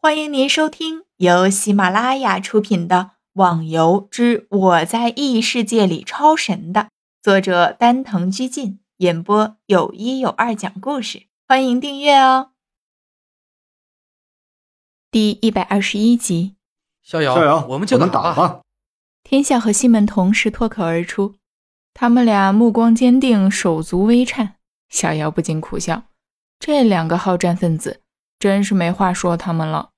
欢迎您收听由喜马拉雅出品的《网游之我在异世界里超神》的作者丹藤居进演播，有一有二讲故事。欢迎订阅哦。第一百二十一集，逍遥，逍遥，我们就能打吧。天下和西门同时脱口而出，他们俩目光坚定，手足微颤。逍遥不禁苦笑，这两个好战分子。真是没话说他们了。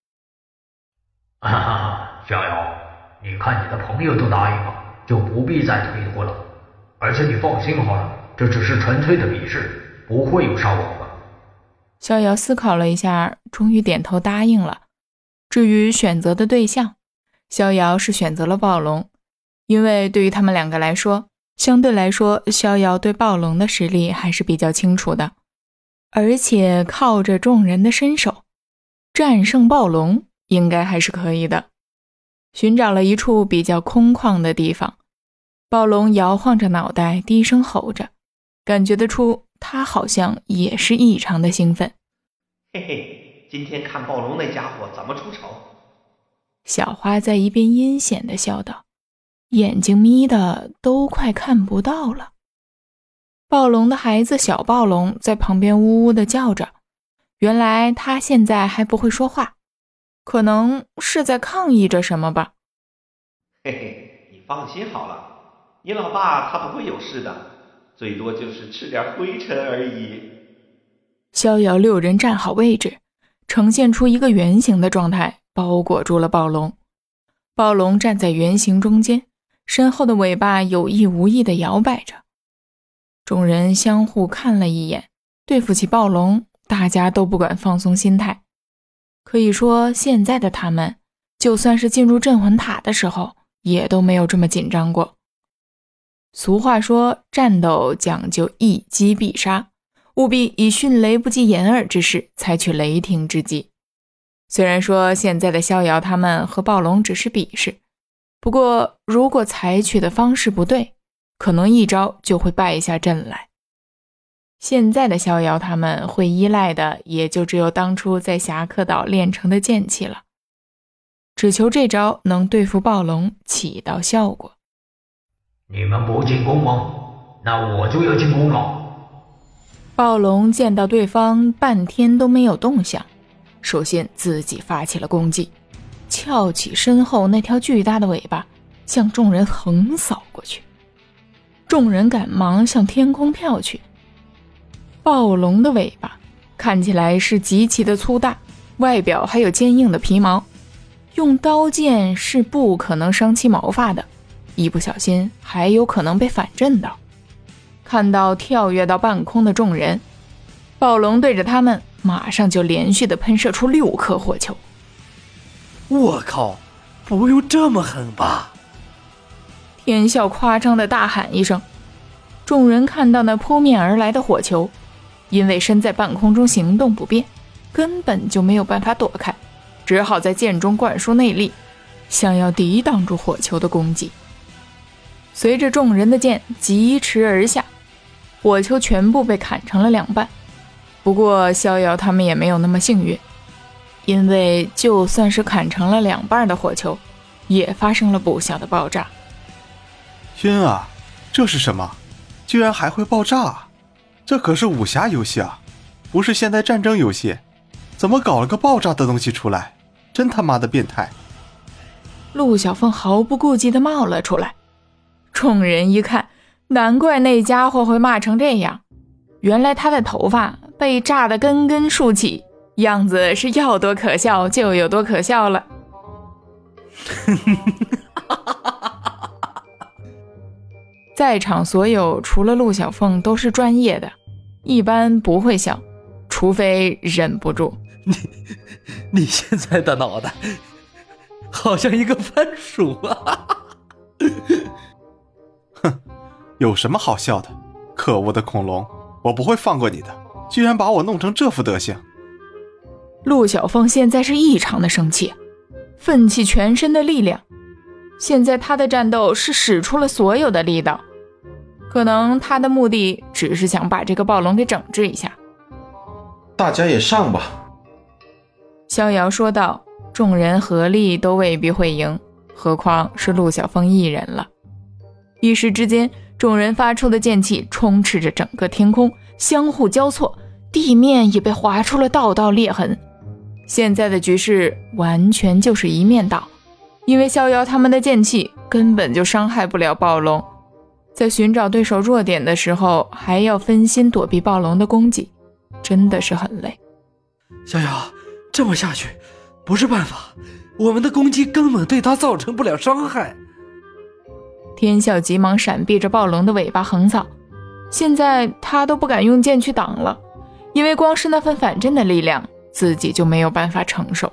哈哈，逍遥，你看你的朋友都答应了，就不必再推脱了。而且你放心好了，这只是纯粹的比试，不会有伤亡的。逍遥思考了一下，终于点头答应了。至于选择的对象，逍遥是选择了暴龙，因为对于他们两个来说，相对来说，逍遥对暴龙的实力还是比较清楚的。而且靠着众人的身手，战胜暴龙应该还是可以的。寻找了一处比较空旷的地方，暴龙摇晃着脑袋，低声吼着，感觉得出他好像也是异常的兴奋。嘿嘿，今天看暴龙那家伙怎么出丑？小花在一边阴险的笑道，眼睛眯的都快看不到了。暴龙的孩子小暴龙在旁边呜呜的叫着，原来他现在还不会说话，可能是在抗议着什么吧。嘿嘿，你放心好了，你老爸他不会有事的，最多就是吃点灰尘而已。逍遥六人站好位置，呈现出一个圆形的状态，包裹住了暴龙。暴龙站在圆形中间，身后的尾巴有意无意的摇摆着。众人相互看了一眼，对付起暴龙，大家都不敢放松心态。可以说，现在的他们，就算是进入镇魂塔的时候，也都没有这么紧张过。俗话说，战斗讲究一击必杀，务必以迅雷不及掩耳之势采取雷霆之击。虽然说现在的逍遥他们和暴龙只是比试，不过如果采取的方式不对，可能一招就会败下阵来。现在的逍遥他们会依赖的，也就只有当初在侠客岛练成的剑气了。只求这招能对付暴龙起到效果。你们不进攻吗？那我就要进攻了。暴龙见到对方半天都没有动向，首先自己发起了攻击，翘起身后那条巨大的尾巴，向众人横扫过去。众人赶忙向天空跳去。暴龙的尾巴看起来是极其的粗大，外表还有坚硬的皮毛，用刀剑是不可能伤其毛发的，一不小心还有可能被反震到。看到跳跃到半空的众人，暴龙对着他们马上就连续的喷射出六颗火球。我靠，不用这么狠吧？天笑夸张的大喊一声，众人看到那扑面而来的火球，因为身在半空中行动不便，根本就没有办法躲开，只好在剑中灌输内力，想要抵挡住火球的攻击。随着众人的剑疾驰而下，火球全部被砍成了两半。不过逍遥他们也没有那么幸运，因为就算是砍成了两半的火球，也发生了不小的爆炸。天啊，这是什么？居然还会爆炸！这可是武侠游戏啊，不是现代战争游戏，怎么搞了个爆炸的东西出来？真他妈的变态！陆小凤毫不顾忌地冒了出来。众人一看，难怪那家伙会骂成这样，原来他的头发被炸得根根竖起，样子是要多可笑就有多可笑了。在场所有除了陆小凤都是专业的，一般不会笑，除非忍不住。你 你现在的脑袋好像一个番薯啊！哼，有什么好笑的？可恶的恐龙，我不会放过你的！居然把我弄成这副德行！陆小凤现在是异常的生气，奋起全身的力量。现在他的战斗是使出了所有的力道。可能他的目的只是想把这个暴龙给整治一下。大家也上吧。逍遥说道，众人合力都未必会赢，何况是陆小凤一人了。一时之间，众人发出的剑气充斥着整个天空，相互交错，地面也被划出了道道裂痕。现在的局势完全就是一面倒，因为逍遥他们的剑气根本就伤害不了暴龙，在寻找对手弱点的时候，还要分心躲避暴龙的攻击，真的是很累。逍遥，这么下去不是办法，我们的攻击根本对他造成不了伤害。天啸急忙闪避着暴龙的尾巴横扫，现在他都不敢用剑去挡了，因为光是那份反震的力量。自己就没有办法承受。